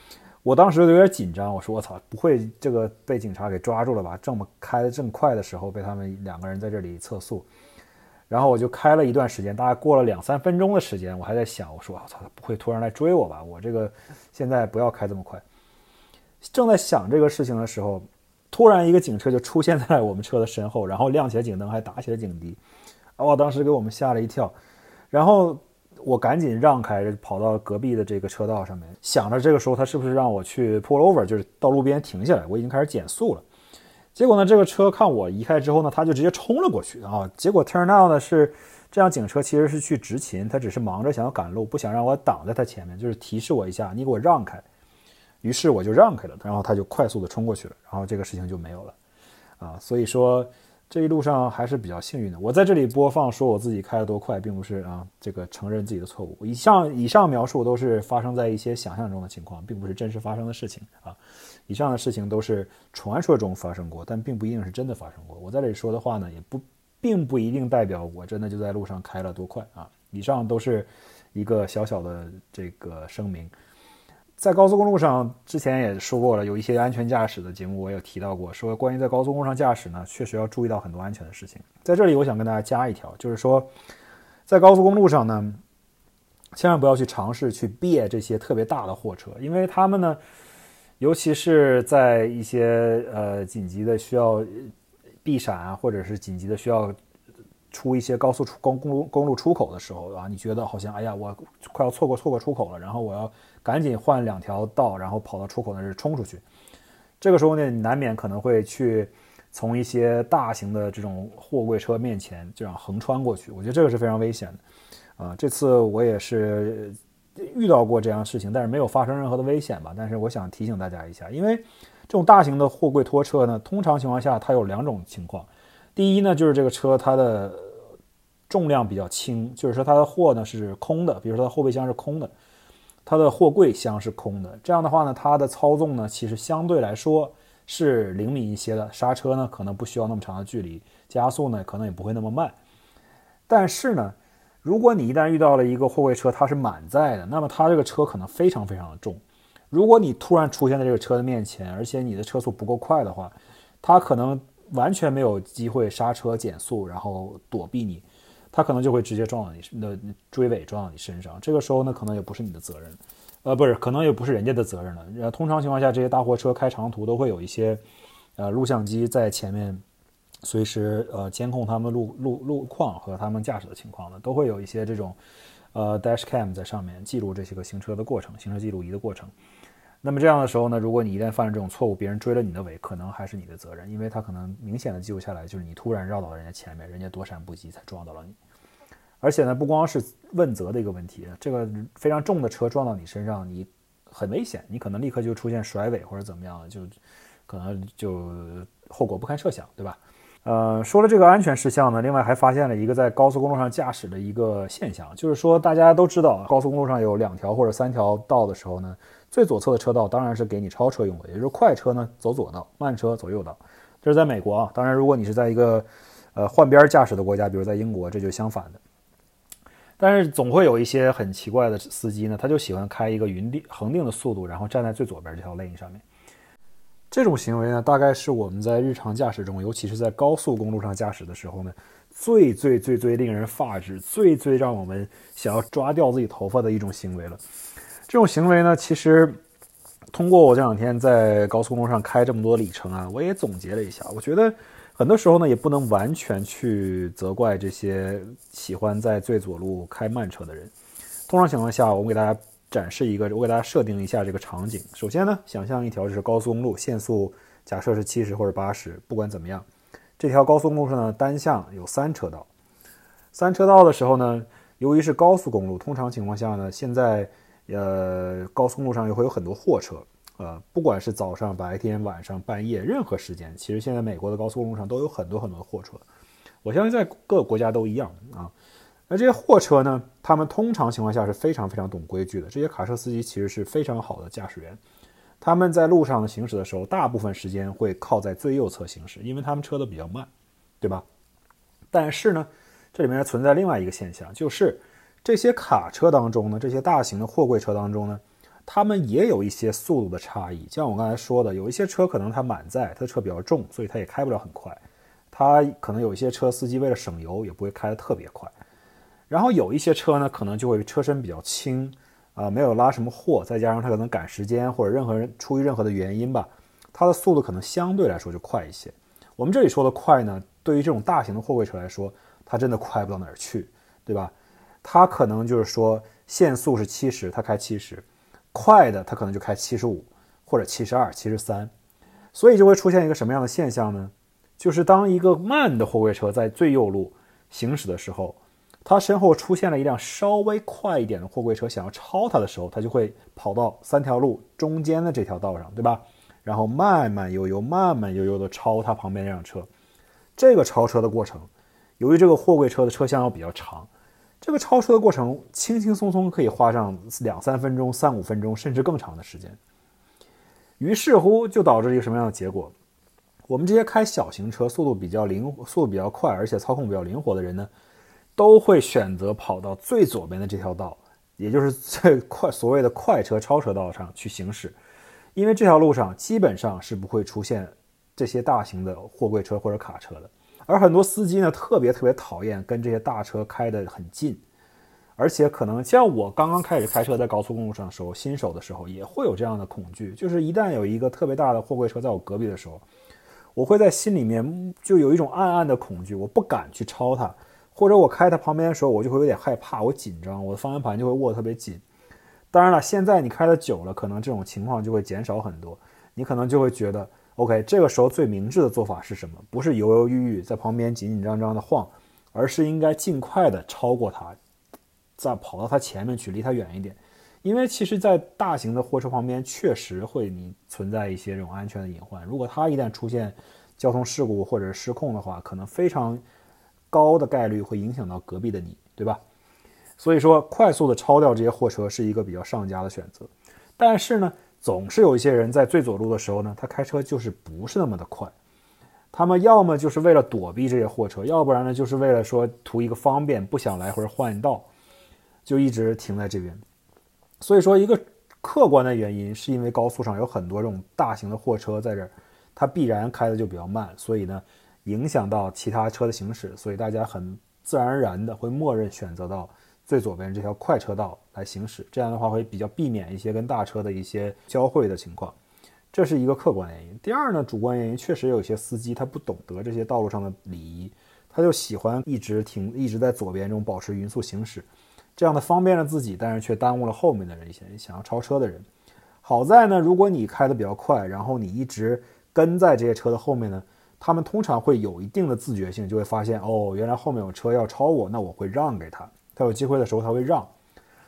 我当时有点紧张，我说我操，不会这个被警察给抓住了吧？这么开的正快的时候，被他们两个人在这里测速，然后我就开了一段时间，大概过了两三分钟的时间，我还在想，我说我操，不会突然来追我吧？我这个现在不要开这么快。正在想这个事情的时候，突然一个警车就出现在我们车的身后，然后亮起了警灯，还打起了警笛，哇，当时给我们吓了一跳，然后。我赶紧让开，跑到隔壁的这个车道上面，想着这个时候他是不是让我去 pull over，就是到路边停下来。我已经开始减速了，结果呢，这个车看我移开之后呢，他就直接冲了过去啊。结果 turn out 呢是这辆警车其实是去执勤，他只是忙着想要赶路，不想让我挡在他前面，就是提示我一下，你给我让开。于是我就让开了，然后他就快速的冲过去了，然后这个事情就没有了啊。所以说。这一路上还是比较幸运的。我在这里播放说我自己开得多快，并不是啊，这个承认自己的错误。以上以上描述都是发生在一些想象中的情况，并不是真实发生的事情啊。以上的事情都是传说中发生过，但并不一定是真的发生过。我在这里说的话呢，也不并不一定代表我真的就在路上开了多快啊。以上都是一个小小的这个声明。在高速公路上，之前也说过了，有一些安全驾驶的节目，我有提到过，说关于在高速公路上驾驶呢，确实要注意到很多安全的事情。在这里，我想跟大家加一条，就是说，在高速公路上呢，千万不要去尝试去别这些特别大的货车，因为他们呢，尤其是在一些呃紧急的需要避闪啊，或者是紧急的需要。出一些高速出公公路公路出口的时候啊，你觉得好像哎呀，我快要错过错过出口了，然后我要赶紧换两条道，然后跑到出口那儿冲出去。这个时候呢，你难免可能会去从一些大型的这种货柜车面前这样横穿过去。我觉得这个是非常危险的啊。这次我也是遇到过这样事情，但是没有发生任何的危险吧。但是我想提醒大家一下，因为这种大型的货柜拖车呢，通常情况下它有两种情况。第一呢，就是这个车它的重量比较轻，就是说它的货呢是空的，比如说它后备箱是空的，它的货柜箱是空的。这样的话呢，它的操纵呢其实相对来说是灵敏一些的，刹车呢可能不需要那么长的距离，加速呢可能也不会那么慢。但是呢，如果你一旦遇到了一个货柜车，它是满载的，那么它这个车可能非常非常的重。如果你突然出现在这个车的面前，而且你的车速不够快的话，它可能。完全没有机会刹车减速，然后躲避你，他可能就会直接撞到你的追尾，撞到你身上。这个时候呢，可能也不是你的责任，呃，不是，可能也不是人家的责任了。呃，通常情况下，这些大货车开长途都会有一些，呃，录像机在前面，随时呃监控他们路路路况和他们驾驶的情况的，都会有一些这种，呃，dash cam 在上面记录这些个行车的过程，行车记录仪的过程。那么这样的时候呢，如果你一旦犯了这种错误，别人追了你的尾，可能还是你的责任，因为他可能明显的记录下来，就是你突然绕到了人家前面，人家躲闪不及才撞到了你。而且呢，不光是问责的一个问题，这个非常重的车撞到你身上，你很危险，你可能立刻就出现甩尾或者怎么样，就可能就后果不堪设想，对吧？呃，说了这个安全事项呢，另外还发现了一个在高速公路上驾驶的一个现象，就是说大家都知道，高速公路上有两条或者三条道的时候呢。最左侧的车道当然是给你超车用的，也就是快车呢走左道，慢车走右道。这是在美国啊。当然，如果你是在一个呃换边驾驶的国家，比如在英国，这就相反的。但是总会有一些很奇怪的司机呢，他就喜欢开一个匀定恒定的速度，然后站在最左边这条 lane 上面。这种行为呢，大概是我们在日常驾驶中，尤其是在高速公路上驾驶的时候呢，最最最最令人发指、最最让我们想要抓掉自己头发的一种行为了。这种行为呢，其实通过我这两天在高速公路上开这么多里程啊，我也总结了一下。我觉得很多时候呢，也不能完全去责怪这些喜欢在最左路开慢车的人。通常情况下，我给大家展示一个，我给大家设定一下这个场景。首先呢，想象一条就是高速公路，限速假设是七十或者八十，不管怎么样，这条高速公路上呢，单向有三车道。三车道的时候呢，由于是高速公路，通常情况下呢，现在呃，高速路上也会有很多货车，呃，不管是早上、白天、晚上、半夜，任何时间，其实现在美国的高速公路上都有很多很多的货车。我相信在各个国家都一样啊。那这些货车呢，他们通常情况下是非常非常懂规矩的。这些卡车司机其实是非常好的驾驶员，他们在路上行驶的时候，大部分时间会靠在最右侧行驶，因为他们车都比较慢，对吧？但是呢，这里面存在另外一个现象，就是。这些卡车当中呢，这些大型的货柜车当中呢，它们也有一些速度的差异。像我刚才说的，有一些车可能它满载，它的车比较重，所以它也开不了很快。它可能有一些车司机为了省油，也不会开得特别快。然后有一些车呢，可能就会车身比较轻，啊，没有拉什么货，再加上它可能赶时间或者任何人出于任何的原因吧，它的速度可能相对来说就快一些。我们这里说的快呢，对于这种大型的货柜车来说，它真的快不到哪儿去，对吧？它可能就是说限速是七十，它开七十，快的它可能就开七十五或者七十二、七十三，所以就会出现一个什么样的现象呢？就是当一个慢的货柜车在最右路行驶的时候，它身后出现了一辆稍微快一点的货柜车想要超它的时候，它就会跑到三条路中间的这条道上，对吧？然后慢慢悠悠、慢慢悠悠地超它旁边那辆车。这个超车的过程，由于这个货柜车的车厢要比较长。这个超车的过程轻轻松松可以花上两三分钟、三五分钟，甚至更长的时间。于是乎，就导致一个什么样的结果？我们这些开小型车、速度比较灵、速度比较快，而且操控比较灵活的人呢，都会选择跑到最左边的这条道，也就是最 快所谓的快车超车道上去行驶，因为这条路上基本上是不会出现这些大型的货柜车或者卡车的。而很多司机呢，特别特别讨厌跟这些大车开得很近，而且可能像我刚刚开始开车在高速公路上的时候，新手的时候也会有这样的恐惧，就是一旦有一个特别大的货柜车在我隔壁的时候，我会在心里面就有一种暗暗的恐惧，我不敢去超它。或者我开它旁边的时候，我就会有点害怕，我紧张，我的方向盘就会握得特别紧。当然了，现在你开的久了，可能这种情况就会减少很多。你可能就会觉得，OK，这个时候最明智的做法是什么？不是犹犹豫豫在旁边紧紧张张的晃，而是应该尽快的超过它，再跑到它前面去，离它远一点。因为其实，在大型的货车旁边，确实会你存在一些这种安全的隐患。如果它一旦出现交通事故或者失控的话，可能非常。高的概率会影响到隔壁的你，对吧？所以说，快速的超掉这些货车是一个比较上佳的选择。但是呢，总是有一些人在最左路的时候呢，他开车就是不是那么的快。他们要么就是为了躲避这些货车，要不然呢，就是为了说图一个方便，不想来回换道，就一直停在这边。所以说，一个客观的原因是因为高速上有很多这种大型的货车在这儿，它必然开的就比较慢，所以呢。影响到其他车的行驶，所以大家很自然而然的会默认选择到最左边这条快车道来行驶。这样的话会比较避免一些跟大车的一些交汇的情况，这是一个客观原因。第二呢，主观原因确实有些司机他不懂得这些道路上的礼仪，他就喜欢一直停一直在左边这种保持匀速行驶，这样的方便了自己，但是却耽误了后面的人一些想要超车的人。好在呢，如果你开的比较快，然后你一直跟在这些车的后面呢。他们通常会有一定的自觉性，就会发现哦，原来后面有车要超我，那我会让给他。他有机会的时候他会让。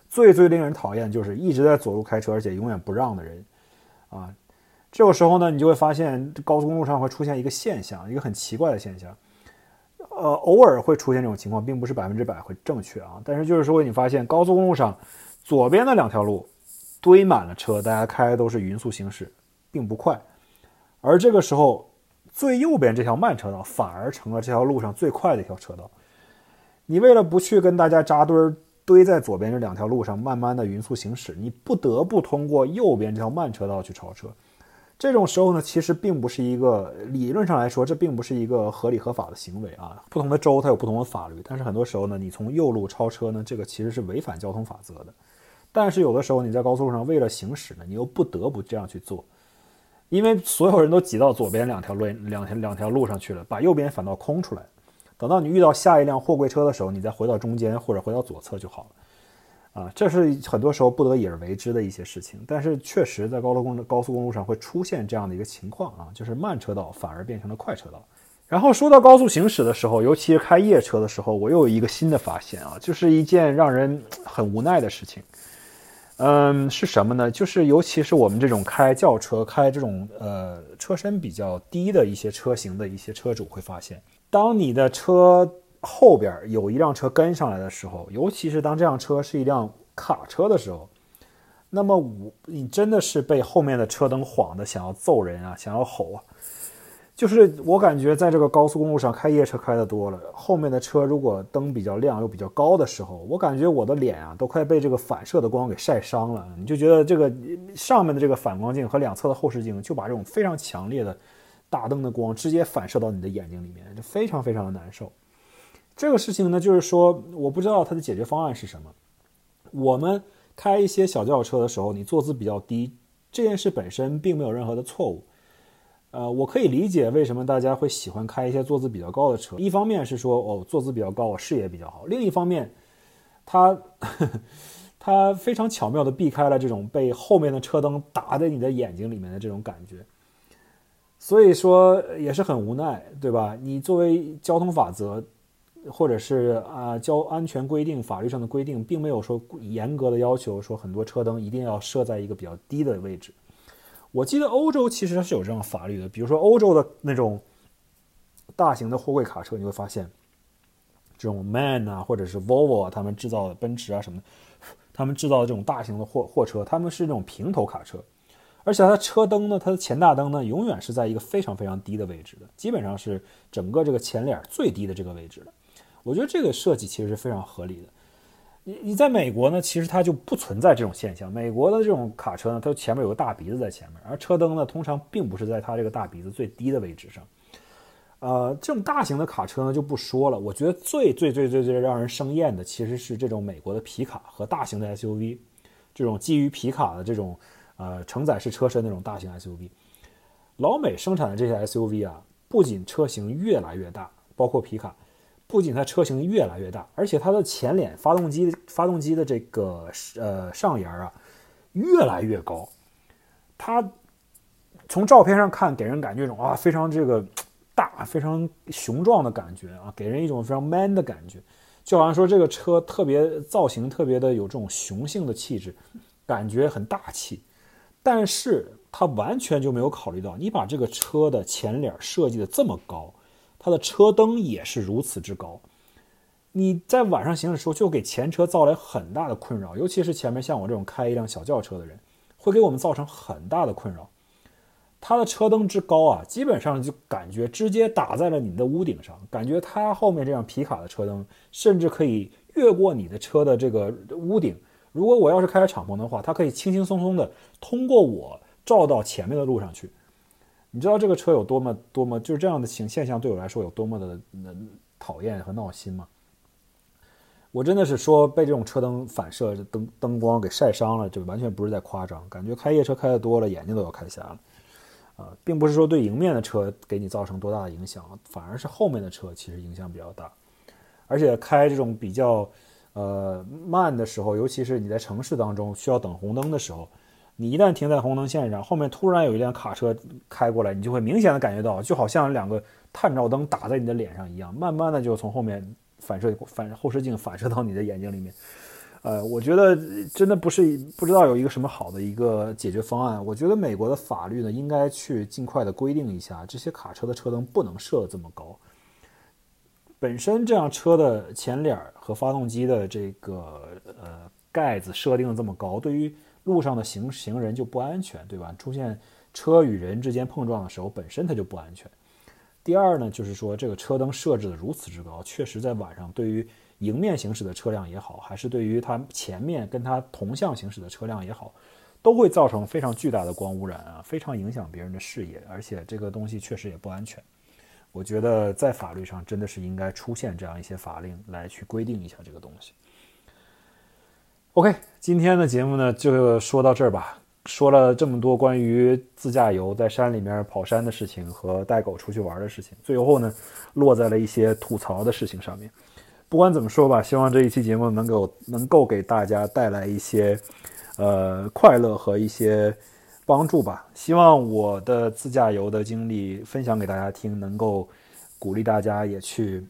最最令人讨厌就是一直在左路开车，而且永远不让的人啊。这个时候呢，你就会发现高速公路上会出现一个现象，一个很奇怪的现象。呃，偶尔会出现这种情况，并不是百分之百会正确啊。但是就是说，你发现高速公路上左边的两条路堆满了车，大家开都是匀速行驶，并不快。而这个时候。最右边这条慢车道反而成了这条路上最快的一条车道。你为了不去跟大家扎堆儿堆在左边这两条路上，慢慢的匀速行驶，你不得不通过右边这条慢车道去超车。这种时候呢，其实并不是一个理论上来说，这并不是一个合理合法的行为啊。不同的州它有不同的法律，但是很多时候呢，你从右路超车呢，这个其实是违反交通法则的。但是有的时候你在高速路上为了行驶呢，你又不得不这样去做。因为所有人都挤到左边两条路两条两条路上去了，把右边反倒空出来。等到你遇到下一辆货柜车的时候，你再回到中间或者回到左侧就好了。啊，这是很多时候不得已而为之的一些事情。但是确实在高速公高速公路上会出现这样的一个情况啊，就是慢车道反而变成了快车道。然后说到高速行驶的时候，尤其是开夜车的时候，我又有一个新的发现啊，就是一件让人很无奈的事情。嗯，是什么呢？就是尤其是我们这种开轿车、开这种呃车身比较低的一些车型的一些车主会发现，当你的车后边有一辆车跟上来的时候，尤其是当这辆车是一辆卡车的时候，那么我你真的是被后面的车灯晃的，想要揍人啊，想要吼啊。就是我感觉，在这个高速公路上开夜车开的多了，后面的车如果灯比较亮又比较高的时候，我感觉我的脸啊都快被这个反射的光给晒伤了。你就觉得这个上面的这个反光镜和两侧的后视镜就把这种非常强烈的大灯的光直接反射到你的眼睛里面，就非常非常的难受。这个事情呢，就是说我不知道它的解决方案是什么。我们开一些小轿车的时候，你坐姿比较低，这件事本身并没有任何的错误。呃，我可以理解为什么大家会喜欢开一些坐姿比较高的车。一方面是说，哦，坐姿比较高，我视野比较好；另一方面，它 它非常巧妙地避开了这种被后面的车灯打在你的眼睛里面的这种感觉。所以说也是很无奈，对吧？你作为交通法则，或者是啊交安全规定、法律上的规定，并没有说严格的要求说很多车灯一定要设在一个比较低的位置。我记得欧洲其实是有这样法律的，比如说欧洲的那种大型的货柜卡车，你会发现，这种 MAN 啊，或者是 Volvo 啊，他们制造的奔驰啊什么的，他们制造的这种大型的货货车，他们是那种平头卡车，而且它车灯呢，它的前大灯呢，永远是在一个非常非常低的位置的，基本上是整个这个前脸最低的这个位置的。我觉得这个设计其实是非常合理的。你你在美国呢，其实它就不存在这种现象。美国的这种卡车呢，它前面有个大鼻子在前面，而车灯呢，通常并不是在它这个大鼻子最低的位置上。呃，这种大型的卡车呢就不说了。我觉得最最最最最让人生厌的，其实是这种美国的皮卡和大型的 SUV，这种基于皮卡的这种呃承载式车身那种大型 SUV。老美生产的这些 SUV 啊，不仅车型越来越大，包括皮卡。不仅它车型越来越大，而且它的前脸发动机发动机的这个呃上沿啊越来越高。它从照片上看，给人感觉一种啊非常这个大、非常雄壮的感觉啊，给人一种非常 man 的感觉，就好像说这个车特别造型特别的有这种雄性的气质，感觉很大气。但是它完全就没有考虑到，你把这个车的前脸设计的这么高。它的车灯也是如此之高，你在晚上行驶的时候就给前车造来很大的困扰，尤其是前面像我这种开一辆小轿车的人，会给我们造成很大的困扰。它的车灯之高啊，基本上就感觉直接打在了你的屋顶上，感觉它后面这辆皮卡的车灯甚至可以越过你的车的这个屋顶。如果我要是开着敞篷的话，它可以轻轻松松的通过我照到前面的路上去。你知道这个车有多么多么就是这样的情现象对我来说有多么的讨厌和闹心吗？我真的是说被这种车灯反射灯灯光给晒伤了，这完全不是在夸张，感觉开夜车开的多了，眼睛都要开瞎了啊，并不是说对迎面的车给你造成多大的影响，反而是后面的车其实影响比较大，而且开这种比较呃慢的时候，尤其是你在城市当中需要等红灯的时候。你一旦停在红灯线上，后面突然有一辆卡车开过来，你就会明显的感觉到，就好像两个探照灯打在你的脸上一样，慢慢的就从后面反射反后视镜反射到你的眼睛里面。呃，我觉得真的不是不知道有一个什么好的一个解决方案。我觉得美国的法律呢，应该去尽快的规定一下，这些卡车的车灯不能设这么高。本身这辆车的前脸和发动机的这个呃盖子设定的这么高，对于路上的行行人就不安全，对吧？出现车与人之间碰撞的时候，本身它就不安全。第二呢，就是说这个车灯设置的如此之高，确实在晚上对于迎面行驶的车辆也好，还是对于它前面跟它同向行驶的车辆也好，都会造成非常巨大的光污染啊，非常影响别人的视野，而且这个东西确实也不安全。我觉得在法律上真的是应该出现这样一些法令来去规定一下这个东西。OK，今天的节目呢就说到这儿吧。说了这么多关于自驾游在山里面跑山的事情和带狗出去玩的事情，最后呢落在了一些吐槽的事情上面。不管怎么说吧，希望这一期节目能够能够给大家带来一些呃快乐和一些帮助吧。希望我的自驾游的经历分享给大家听，能够鼓励大家也去。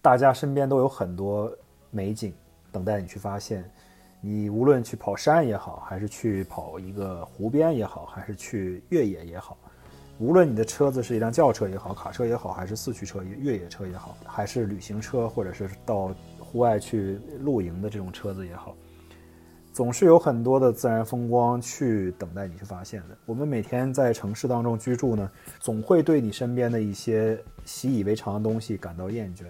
大家身边都有很多美景等待你去发现。你无论去跑山也好，还是去跑一个湖边也好，还是去越野也好，无论你的车子是一辆轿车也好，卡车也好，还是四驱车、越野车也好，还是旅行车，或者是到户外去露营的这种车子也好，总是有很多的自然风光去等待你去发现的。我们每天在城市当中居住呢，总会对你身边的一些习以为常的东西感到厌倦。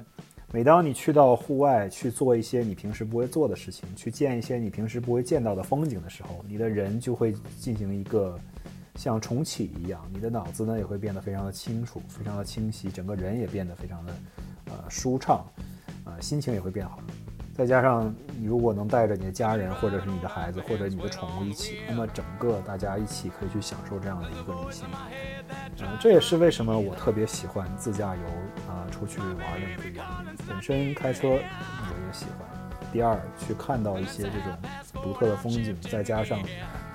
每当你去到户外去做一些你平时不会做的事情，去见一些你平时不会见到的风景的时候，你的人就会进行一个像重启一样，你的脑子呢也会变得非常的清楚，非常的清晰，整个人也变得非常的呃舒畅，呃心情也会变好。再加上你如果能带着你的家人，或者是你的孩子，或者你的宠物一起，那么整个大家一起可以去享受这样的一个旅行。嗯，这也是为什么我特别喜欢自驾游啊，出去玩的一个原因。本身开车我也喜欢。第二，去看到一些这种独特的风景，再加上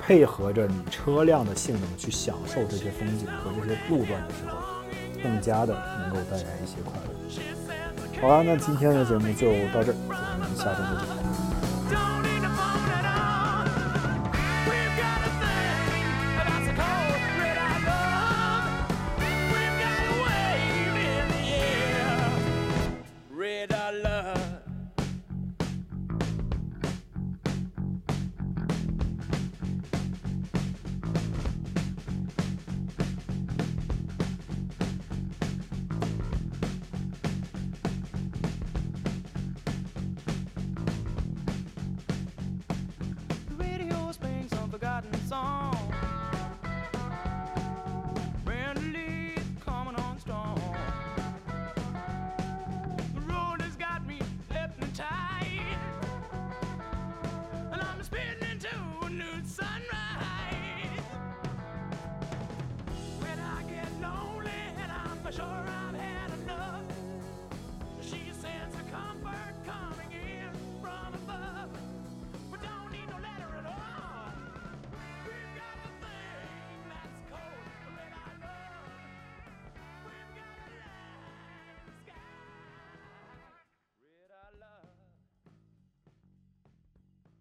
配合着你车辆的性能去享受这些风景和这些路段的时候，更加的能够带来一些快乐。好了，那今天的节目就到这儿，我们下周再见。